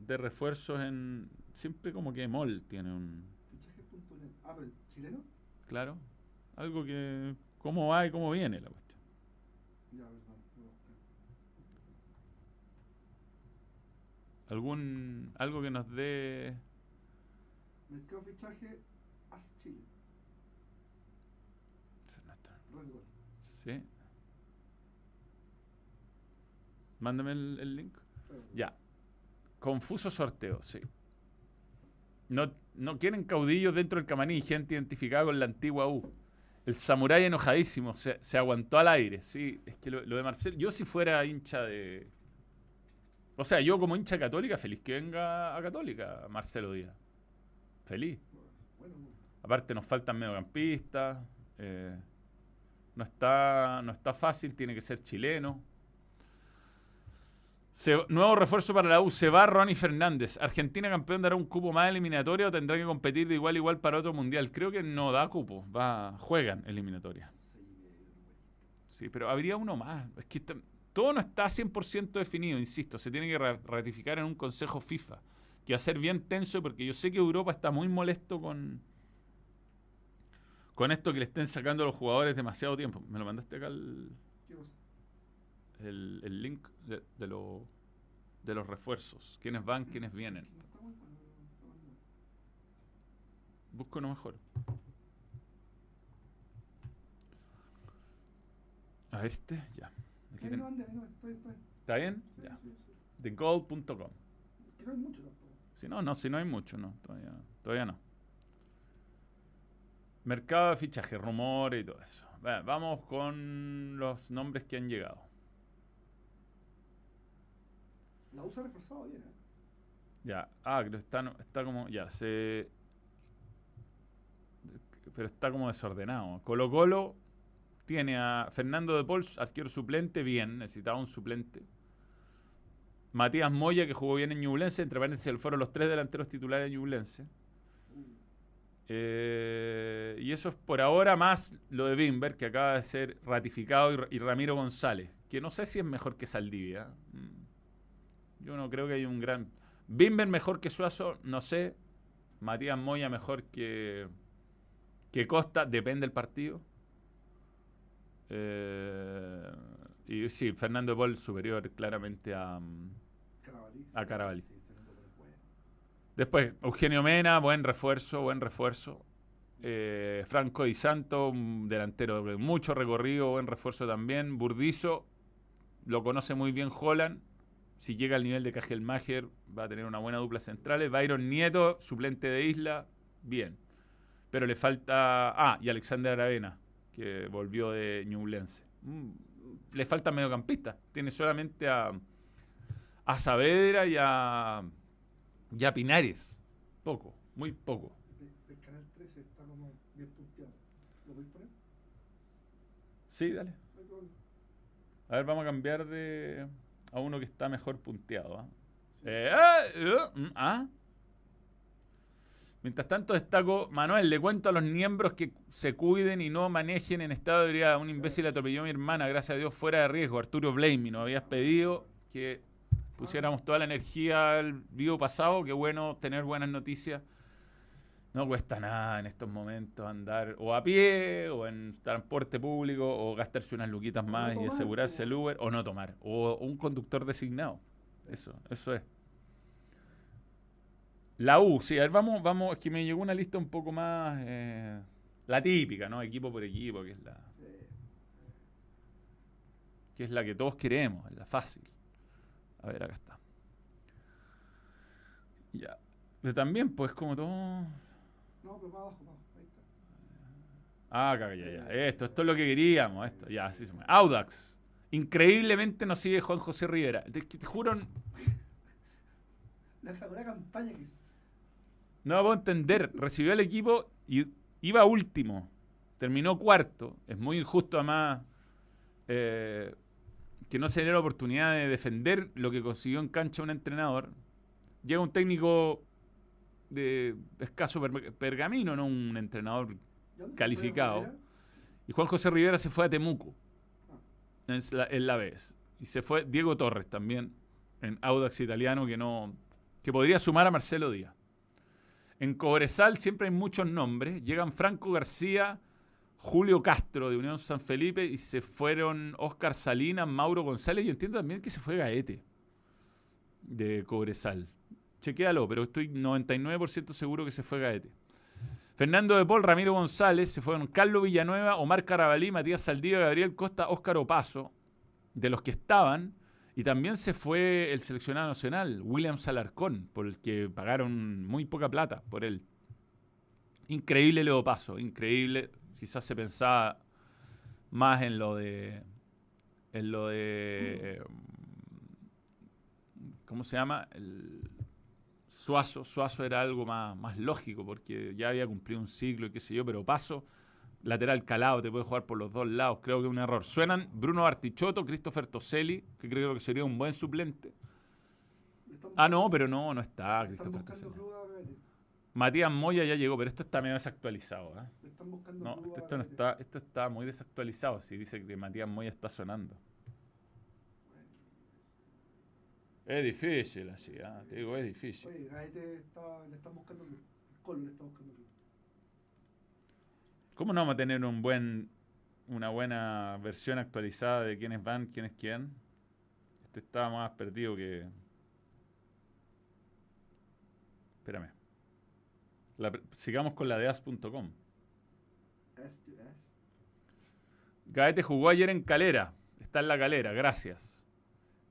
De refuerzos en. Siempre como que MOL tiene un. Fichajes.net. Ah, pero chileno. Claro. Algo que. ¿Cómo va y cómo viene la cuestión? Ya, verdad. Algún. Algo que nos dé. Mercado fichaje AS Chile. Sí. Mándame el, el link. Ya. Confuso sorteo, sí. No, no quieren caudillos dentro del camarín, gente identificada con la antigua U. El samurái enojadísimo, se, se aguantó al aire, sí. Es que lo, de Marcelo, yo si fuera hincha de... O sea, yo como hincha católica, feliz que venga a Católica, Marcelo Díaz. Feliz. Aparte nos faltan mediocampistas. eh, no, está, no está fácil, tiene que ser chileno. Se- nuevo refuerzo para la U. Se va Ronnie Fernández. ¿Argentina campeón dará un cupo más eliminatorio o tendrá que competir de igual a igual para otro mundial? Creo que no da cupo. Va, juegan eliminatoria. Sí, pero habría uno más. Es que todo no está 100% definido, insisto. Se tiene que ra- ratificar en un consejo FIFA. Que va a ser bien tenso porque yo sé que Europa está muy molesto con, con esto que le estén sacando a los jugadores demasiado tiempo. ¿Me lo mandaste acá el, ¿Qué cosa? El- el link de, de lo- de los refuerzos? ¿Quiénes van, quiénes vienen? Busco uno mejor. A ver este, ya. Aquí Ay, ten- no, ande, no, estoy, estoy. ¿Está bien? Sí, Ya. sí, sí. TheGold.com. Que no hay mucho tampoco. Si no, no, si no hay mucho, no, todavía, todavía no. Mercado de fichaje, rumores y todo eso. Va, Vamos con los nombres que han llegado. La USA reforzado bien, ¿eh? Ya, ah, que está, está como, ya, se... Pero está como desordenado. Colo Colo tiene a Fernando de Pols, arquero suplente, bien, necesitaba un suplente. Matías Moya, que jugó bien en Ñublense, entre paréntesis, fueron los tres delanteros titulares de Ñublense. Eh, y eso es por ahora más lo de Bimber, que acaba de ser ratificado, y, Ra- y Ramiro González, que no sé si es mejor que Saldivia. Mm. Yo no creo que hay un gran... Bimber mejor que Suazo, no sé. Matías Moya mejor que, que Costa, depende del partido. Eh, y sí, Fernando de Paul superior claramente a... mm. A Carabalí. Después, Eugenio Mena, buen refuerzo, buen refuerzo. Eh, Franco Di Santo, un delantero de mucho recorrido, buen refuerzo también. Burdizo, lo conoce muy bien Holland. Si llega al nivel de Cajelmacher, va a tener una buena dupla centrales. Byron Nieto, suplente de Isla, bien. Pero le falta. Ah, y Alexander Aravena, que volvió de Ñublense. Mm, Le falta mediocampista. Tiene solamente a, a Saavedra y a, y a Pinares. Poco, muy poco. Del canal 13 está como bien punteado. ¿Lo podéis poner? Sí, dale. A ver, vamos a cambiar de a uno que está mejor punteado. ¿ah? Sí. Eh, ah, eh, mm, ah. Mientras tanto destaco, Manuel, le cuento a los miembros que se cuiden y no manejen en estado de ebriedad. Un imbécil atropelló a mi hermana, gracias a Dios, fuera de riesgo. Arturo Blamey, nos habías pedido que pusiéramos toda la energía al vivo pasado. Qué bueno tener buenas noticias. No cuesta nada en estos momentos andar o a pie, o en transporte público, o gastarse unas luquitas no más y asegurarse el Uber, o no tomar, o un conductor designado. Eso, eso es. La U, sí, a ver, vamos, vamos, es que me llegó una lista un poco más, eh, la típica, ¿no? Equipo por equipo, que es la, que es la que todos queremos, es la fácil. A ver, acá está. Ya. Pero también, pues, como todo... No, pero más abajo, más abajo. Ahí está. Ah, ya, ya. Esto, esto es lo que queríamos, esto. Ya, así se. Audax. Increíblemente nos sigue Juan José Rivera. Te, te juro, La la campaña que hizo. no puedo entender. Recibió el equipo y iba último. Terminó cuarto. Es muy injusto, además, eh, que no se dé la oportunidad de defender lo que consiguió en cancha un entrenador. Llega un técnico de escaso per- pergamino, no un entrenador. ¿Y a dónde se Calificado. Y Juan José Rivera se fue a Temuco. Ah. en la, en la vez. Y se fue Diego Torres también, en Audax italiano, que no que podría sumar a Marcelo Díaz. En Cobresal siempre hay muchos nombres. Llegan Franco García, Julio Castro de Unión San Felipe y se fueron Oscar Salinas, Mauro González y entiendo también que se fue Gaete de Cobresal. Chequéalo, pero estoy 99% seguro que se fue Gaete. Fernando de Paul, Ramiro González, se fueron Carlos Villanueva, Omar Carabalí, Matías Saldívar, Gabriel Costa, Óscar Opaso, de los que estaban. Y también se fue el seleccionado nacional, William Salarcón, por el que pagaron muy poca plata por él. Increíble Leo Paso, increíble. Quizás se pensaba más en lo de. En lo de. eh, ¿Cómo se llama? El Suazo. Suazo era algo más, más lógico porque ya había cumplido un ciclo y qué sé yo, pero Paso, lateral calado, te puede jugar por los dos lados. Creo que es un error. Suenan Bruno Artichoto, Christopher Toselli, que creo que sería un buen suplente. Ah, no, pero no, no está Christopher Toselli. Matías Moya ya llegó, pero esto está medio desactualizado. ¿eh? Están No, club esto, no está, esto está muy desactualizado. Si dice que Matías Moya está sonando. Es difícil así, ¿ah? te digo, es difícil. Oye, Gaete está, le están buscando. El Colo le está buscando club. ¿Cómo no vamos a tener un buen, una buena versión actualizada de quiénes van, quién es quién? Este está más perdido que. Espérame. La sigamos con la de as.com. Gaete jugó ayer en Calera. Está en la Calera, gracias.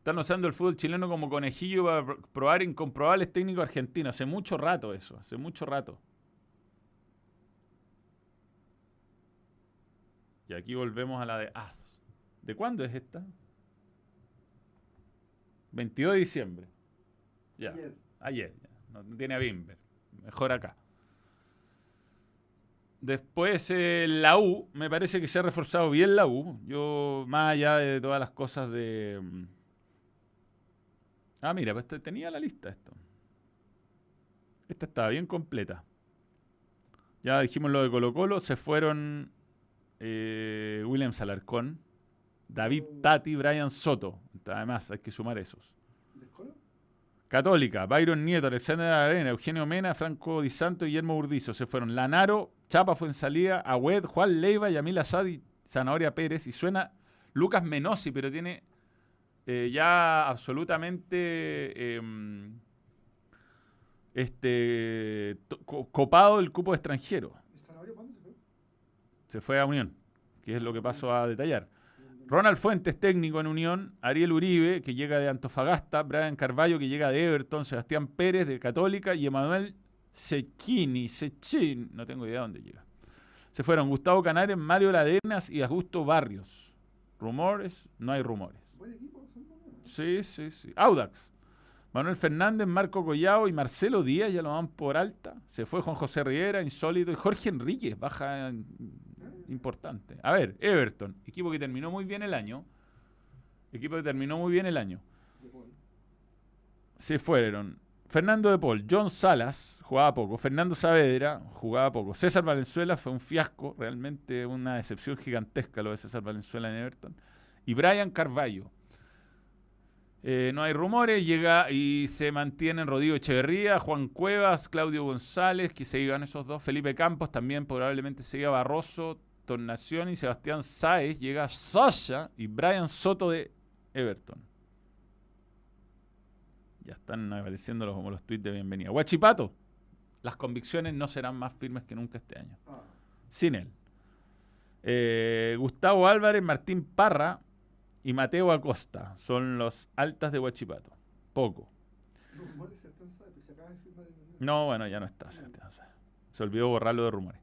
Están usando el fútbol chileno como conejillo para pr- probar incomprobables técnicos argentinos. Hace mucho rato eso, hace mucho rato. Y aquí volvemos a la de AS. ¿De cuándo es esta? 22 de diciembre. Ya. Ayer. Ayer, ya. No, no tiene a Bimber. Mejor acá. Después eh, la U, me parece que se ha reforzado bien la U. Yo, más allá de todas las cosas de... Ah, mira, pues te- tenía la lista esto. Esta estaba bien completa. Ya dijimos lo de Colo Colo. Se fueron eh, William Salarcón, David Tati, Brian Soto. Además, hay que sumar esos. Católica, Byron Nieto, Alexander Arena, Eugenio Mena, Franco Di Santo y Guillermo Urdizo. Se fueron Lanaro, Chapa Fuensalía, Agüed, Juan Leiva, Yamil Asad y Zanahoria Pérez. Y suena Lucas Menosi, pero tiene eh, ya absolutamente em, este, copado el cupo extranjero. ¿Y Zanahoria cuándo se fue? Se fue a Unión, que es lo que paso a detallar. Ronald Fuentes, técnico en Unión, Ariel Uribe, que llega de Antofagasta, Brian Carballo, que llega de Everton, Sebastián Pérez, de Católica, y Emanuel Sechini, Sechin, no tengo idea de dónde llega. Se fueron Gustavo Canares, Mario Ladenas y Augusto Barrios. Rumores, no hay rumores. Buen equipo, son buenos. Sí, sí, sí. Audax. Manuel Fernández, Marco Collao y Marcelo Díaz ya lo van por alta. Se fue Juan José Riera, insólito. Y Jorge Enríquez, baja importante. A ver, Everton, equipo que terminó muy bien el año. Equipo que terminó muy bien el año. Se fueron Fernando de Paul, John Salas, jugaba poco. Fernando Saavedra, jugaba poco. César Valenzuela fue un fiasco, realmente una decepción gigantesca lo de César Valenzuela en Everton. Y Brian Carballo. Eh, no hay rumores, llega y se mantienen Rodrigo Echeverría, Juan Cuevas, Claudio González, que se iban esos dos, Felipe Campos, también probablemente se iba Barroso, Tornación y Sebastián Sáez, llega Sasha y Brian Soto de Everton. Ya están apareciendo los, como los tweets de bienvenida. Guachipato, las convicciones no serán más firmes que nunca este año. Ah, Sin él. Eh, Gustavo Álvarez, Martín Parra y Mateo Acosta son los altas de Huachipato. Poco. No, bueno, ya no está. Se olvidó borrarlo de rumores.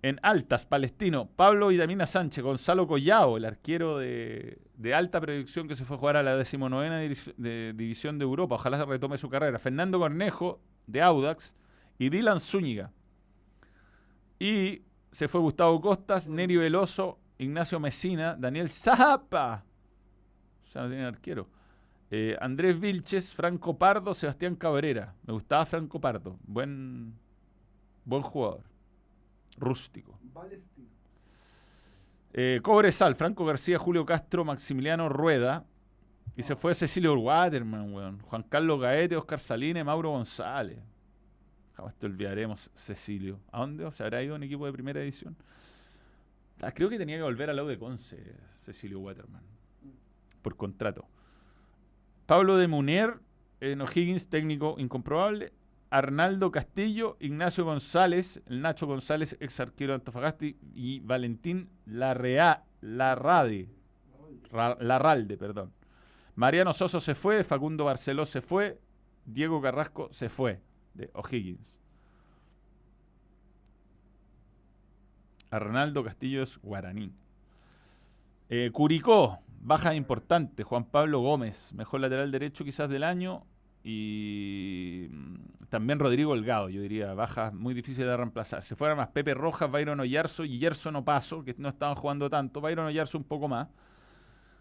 En altas, Palestino, Pablo Vitamina Sánchez, Gonzalo Collao, el arquero de, de alta proyección que se fue a jugar a la decimonovena de división de Europa. Ojalá se retome su carrera. Fernando Cornejo, de Audax, y Dylan Zúñiga. Y se fue Gustavo Costas, Neri Veloso, Ignacio Mesina, Daniel Zapa. Ya no tiene arquero. Eh, Andrés Vilches, Franco Pardo, Sebastián Cabrera. Me gustaba Franco Pardo. Buen, buen jugador. Rústico. Eh, Cobresal, Franco García, Julio Castro, Maximiliano Rueda. Y se fue Cecilio Waterman, weón. Juan Carlos Gaete, Oscar Salines, Mauro González. Jamás te olvidaremos, Cecilio. ¿A dónde? ¿Se habrá ido un equipo de primera edición? Ah, creo que tenía que volver al lado de Conce, Cecilio Waterman. Por contrato. Pablo de Munier, en O'Higgins, técnico incomprobable. Arnaldo Castillo, Ignacio González, Nacho González, ex arquero de Antofagasta, y Valentín Larrea, Larrade, Ra- Larralde, perdón. Mariano Soso se fue, Facundo Barceló se fue, Diego Carrasco se fue, de O'Higgins. Arnaldo Castillo es guaraní. Eh, Curicó, baja importante. Juan Pablo Gómez, mejor lateral derecho quizás del año. Y mm, también Rodrigo Holgado, yo diría, baja muy difícil de reemplazar. Se fueron más Pepe Rojas, Byron Oyarzo y Gerson Opaso, que no estaban jugando tanto. Byron Oyarzo un poco más.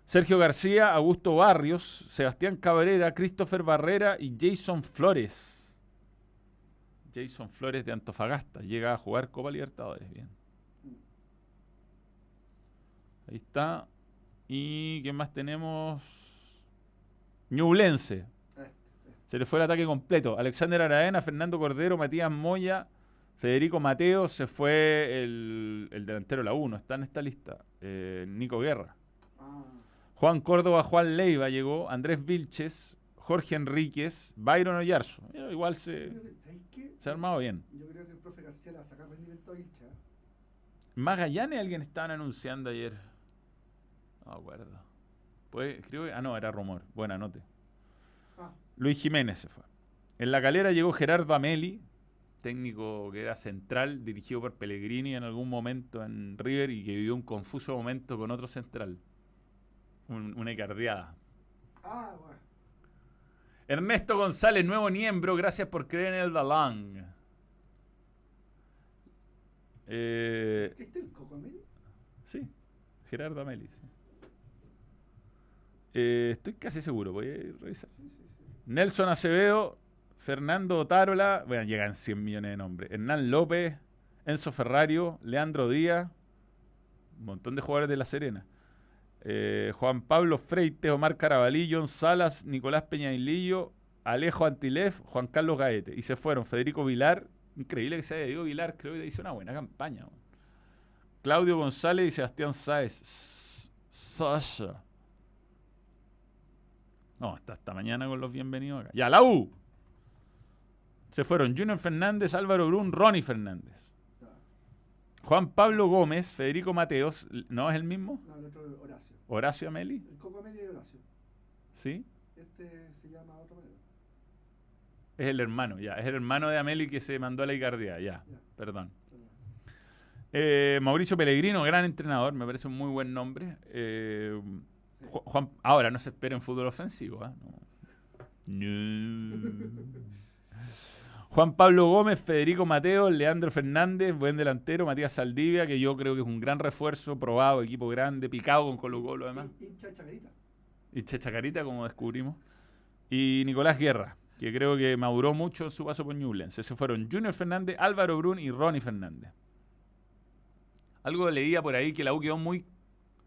Sergio García, Augusto Barrios, Sebastián Cabrera, Christopher Barrera y Jason Flores. Jason Flores de Antofagasta. Llega a jugar Copa Libertadores. Bien. Ahí está. ¿Y quién más tenemos? Ñublense. Se le fue el ataque completo. Alexander Araena, Fernando Cordero, Matías Moya, Federico Mateo. Se fue el, el delantero la 1. Está en esta lista. Eh, Nico Guerra. Ah, Juan Córdoba, Juan Leiva llegó. Andrés Vilches, Jorge Enríquez, Byron Oyarzo. Igual se, se ha armado bien. Yo creo que el profe García le va a sacar rendimiento a Vilcha. Magallanes alguien estaban anunciando ayer. No acuerdo. Pues, creo que, ah, no, era rumor. Buena note. Ah, Luis Jiménez se fue. En la calera llegó Gerardo Ameli, técnico que era central, dirigido por Pellegrini en algún momento en River y que vivió un confuso momento con otro central. Un- una icardiada. ah, bueno. Ernesto González, nuevo miembro, gracias por creer en el Dalán. Eh, ¿Este es el Coco Ameli? sí, Gerardo Ameli. sí. Eh, estoy casi seguro, voy a revisar. Nelson Acevedo, Fernando Otárola, bueno, llegan 100 millones de nombres. Hernán López, Enzo Ferrario, Leandro Díaz, un montón de jugadores de La Serena. Eh, Juan Pablo Freite, Omar Carabalí, John Salas, Nicolás Peñailillo, Alejo Antilef, Juan Carlos Gaete. Y se fueron Federico Vilar, increíble que se haya ido Vilar, creo que hizo una buena campaña. Claudio González y Sebastián Sáez. Sasha. No, hasta esta mañana con los bienvenidos acá. Ya, la U. Se fueron Junior Fernández, Álvaro Brun, Ronnie Fernández. Juan Pablo Gómez, Federico Mateos. ¿No es el mismo? No, el otro es Horacio. Horacio Ameli. El Coco Ameli es Horacio. ¿Sí? Este se llama manera. Es el hermano, ya. Es el hermano de Ameli que se mandó a la Icardía, ya. Ya. Perdón. Eh, Mauricio Pellegrino, gran entrenador, me parece un muy buen nombre. Eh, Juan, ahora no se espera en fútbol ofensivo. ¿ah? No. No. *laughs* Juan Pablo Gómez, Federico Mateo, Leandro Fernández, buen delantero, Matías Saldivia, que yo creo que es un gran refuerzo, probado, equipo grande, picado con Colo Colo además. Hin- Hincha Chacarita. Y Chechacarita, como descubrimos. Y Nicolás Guerra, que creo que maduró mucho su paso por Ñublense. Se fueron Junior Fernández, Álvaro Brun y Ronnie Fernández. Algo leía por ahí que la U quedó muy,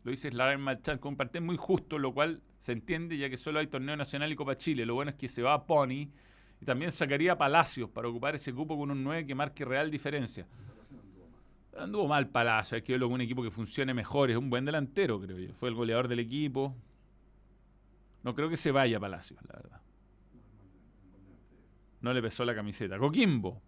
lo dice Slaven Malchan, con un partido muy justo, lo cual se entiende ya que solo hay torneo nacional y Copa Chile. Lo bueno es que se va a Pony y también sacaría Palacios para ocupar ese cupo con un 9 que marque real diferencia. Pero anduvo mal Palacios, hay que verlo con un equipo que funcione mejor, es un buen delantero, creo yo. Fue el goleador del equipo. No creo que se vaya Palacios, la verdad. No le pesó la camiseta. Coquimbo.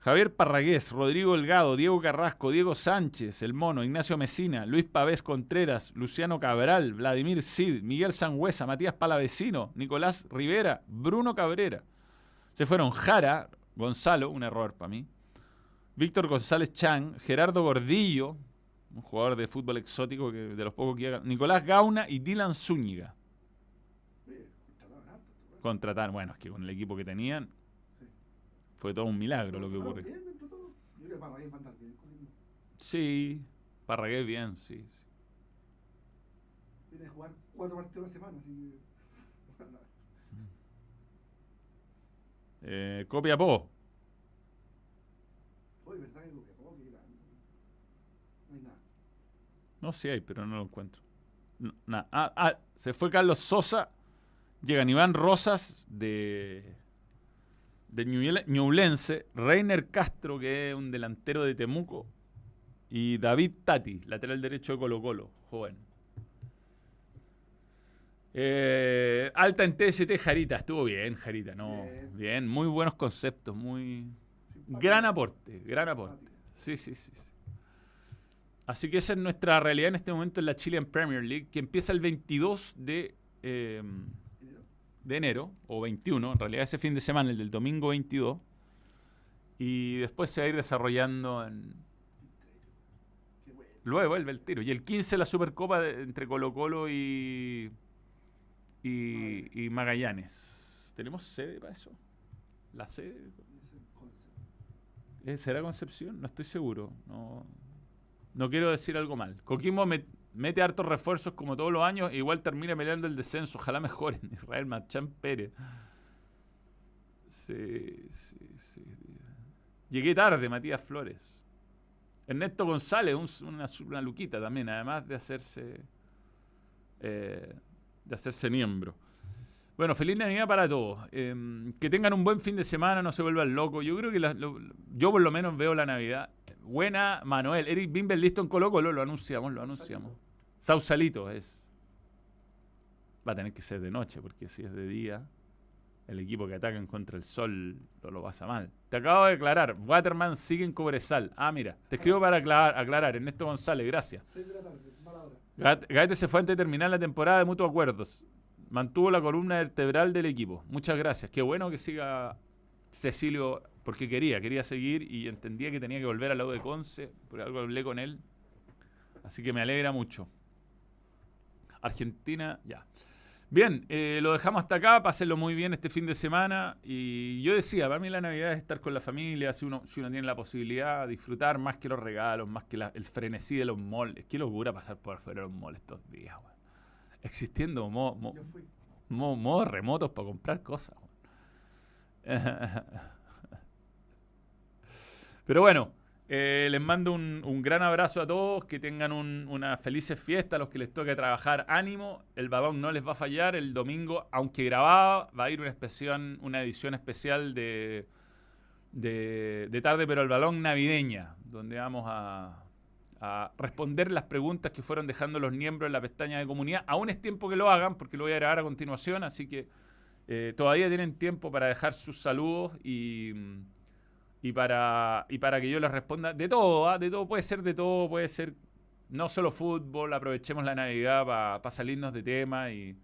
Javier Parragués, Rodrigo Delgado, Diego Carrasco, Diego Sánchez, El Mono, Ignacio Mesina, Luis Pavés Contreras, Luciano Cabral, Vladimir Cid, Miguel Sangüesa, Matías Palavecino, Nicolás Rivera, Bruno Cabrera. Se fueron Jara, Gonzalo, un error para mí, Víctor González Chan, Gerardo Gordillo, un jugador de fútbol exótico que de los pocos que Nicolás Gauna y Dylan Zúñiga. Contrataron bueno, es que con el equipo que tenían. Fue todo un milagro lo que ocurrió. bien dentro de todo. Yo creo que Parragués va a andar bien. Sí, Parragués bien, sí. sí. Viene a jugar cuatro partidos a la semana, así que. Eh, Copiapó. Oye, ¿verdad que Copiapó? No hay nada. No, sí hay, pero no lo encuentro. No, ah, ah, se fue Carlos Sosa. Llegan Iván Rosas de, de Ñuble- Ñublense. Reiner Castro, que es un delantero de Temuco. Y David Tati, lateral derecho de Colo Colo, joven. Eh, alta en TST Jarita, estuvo bien Jarita, no, Bien. bien, muy buenos conceptos, muy gran aporte, gran aporte. Sí, sí, sí. sí. Así que esa es nuestra realidad en este momento en la Chilean Premier League, que empieza el 22 de, eh. De enero, o 21, en realidad ese fin de semana, el del domingo 22, y después se va a ir desarrollando en... Luego vuelve el tiro. Y el 15 la Supercopa entre Colo Colo y, y, Magallanes. ¿Tenemos sede para eso? ¿La sede? Eh, ¿Será Concepción? No estoy seguro. No, no quiero decir algo mal. Coquimbo me- Mete hartos refuerzos como todos los años, e igual termina peleando el descenso. Ojalá mejoren. *laughs* Israel Machán Pérez. Sí, sí, sí. Llegué tarde, Matías Flores. Ernesto González, una, una, luquita también, además de hacerse eh, de hacerse miembro. Bueno, feliz Navidad para todos. Em, que tengan un buen fin de semana, no se vuelvan locos. Yo creo que yo por lo menos veo la Navidad. Buena, Manuel. Eric Bimber listo en Colo Colo, lo anunciamos, lo anunciamos. Sausalito es. Va a tener que ser de noche, porque si es de día, el equipo que ataca en contra el sol no lo pasa mal. Te acabo de aclarar, Waterman sigue en Cobresal. Ah, mira, te escribo para aclarar, aclarar. Ernesto González, gracias. Gaete se fue antes de terminar la temporada de mutuos acuerdos. Mantuvo la columna vertebral del equipo. Muchas gracias. Qué bueno que siga Cecilio, porque quería, quería seguir y entendía que tenía que volver al lado de Conce, por algo hablé con él. Así que me alegra mucho. Argentina, ya. Bien, eh, lo dejamos hasta acá, pásenlo muy bien este fin de semana. Y yo decía, para mí la Navidad es estar con la familia, si uno, si uno tiene la posibilidad, disfrutar más que los regalos, más que el frenesí de los malls. Es que locura pasar por afuera de los malls estos días, Existiendo modos remotos para comprar cosas. *laughs* Pero bueno, eh, les mando un, gran abrazo a todos, que tengan unas felices fiestas, a los que les toque trabajar, ánimo, el balón no les va a fallar, el domingo, aunque grabado, va a ir una, una edición especial de, de, tarde, pero el balón navideña, donde vamos a, responder las preguntas que fueron dejando los miembros en la pestaña de comunidad. Aún es tiempo que lo hagan, porque lo voy a grabar a continuación, así que eh, todavía tienen tiempo para dejar sus saludos y y para, y para que yo les responda de todo, ¿ah? de todo, puede ser de todo, puede ser no solo fútbol, aprovechemos la Navidad para salirnos de tema y,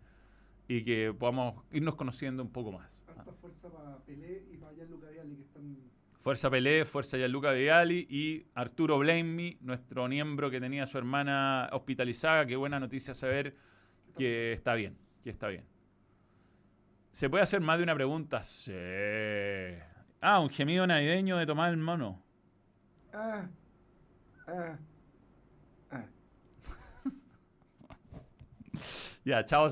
y, que podamos irnos conociendo un poco más. fuerza para Pelé y para Gianluca Viali que están... Fuerza Pelé, Fuerza Gianluca Viali y Arturo Blamey, nuestro miembro que tenía a su hermana hospitalizada. Qué buena noticia saber que está bien, que está bien. ¿Se puede hacer más de una pregunta? Sí. Ah, un gemido navideño de tomar el mono. Ah. Ah. ah. ya, chao.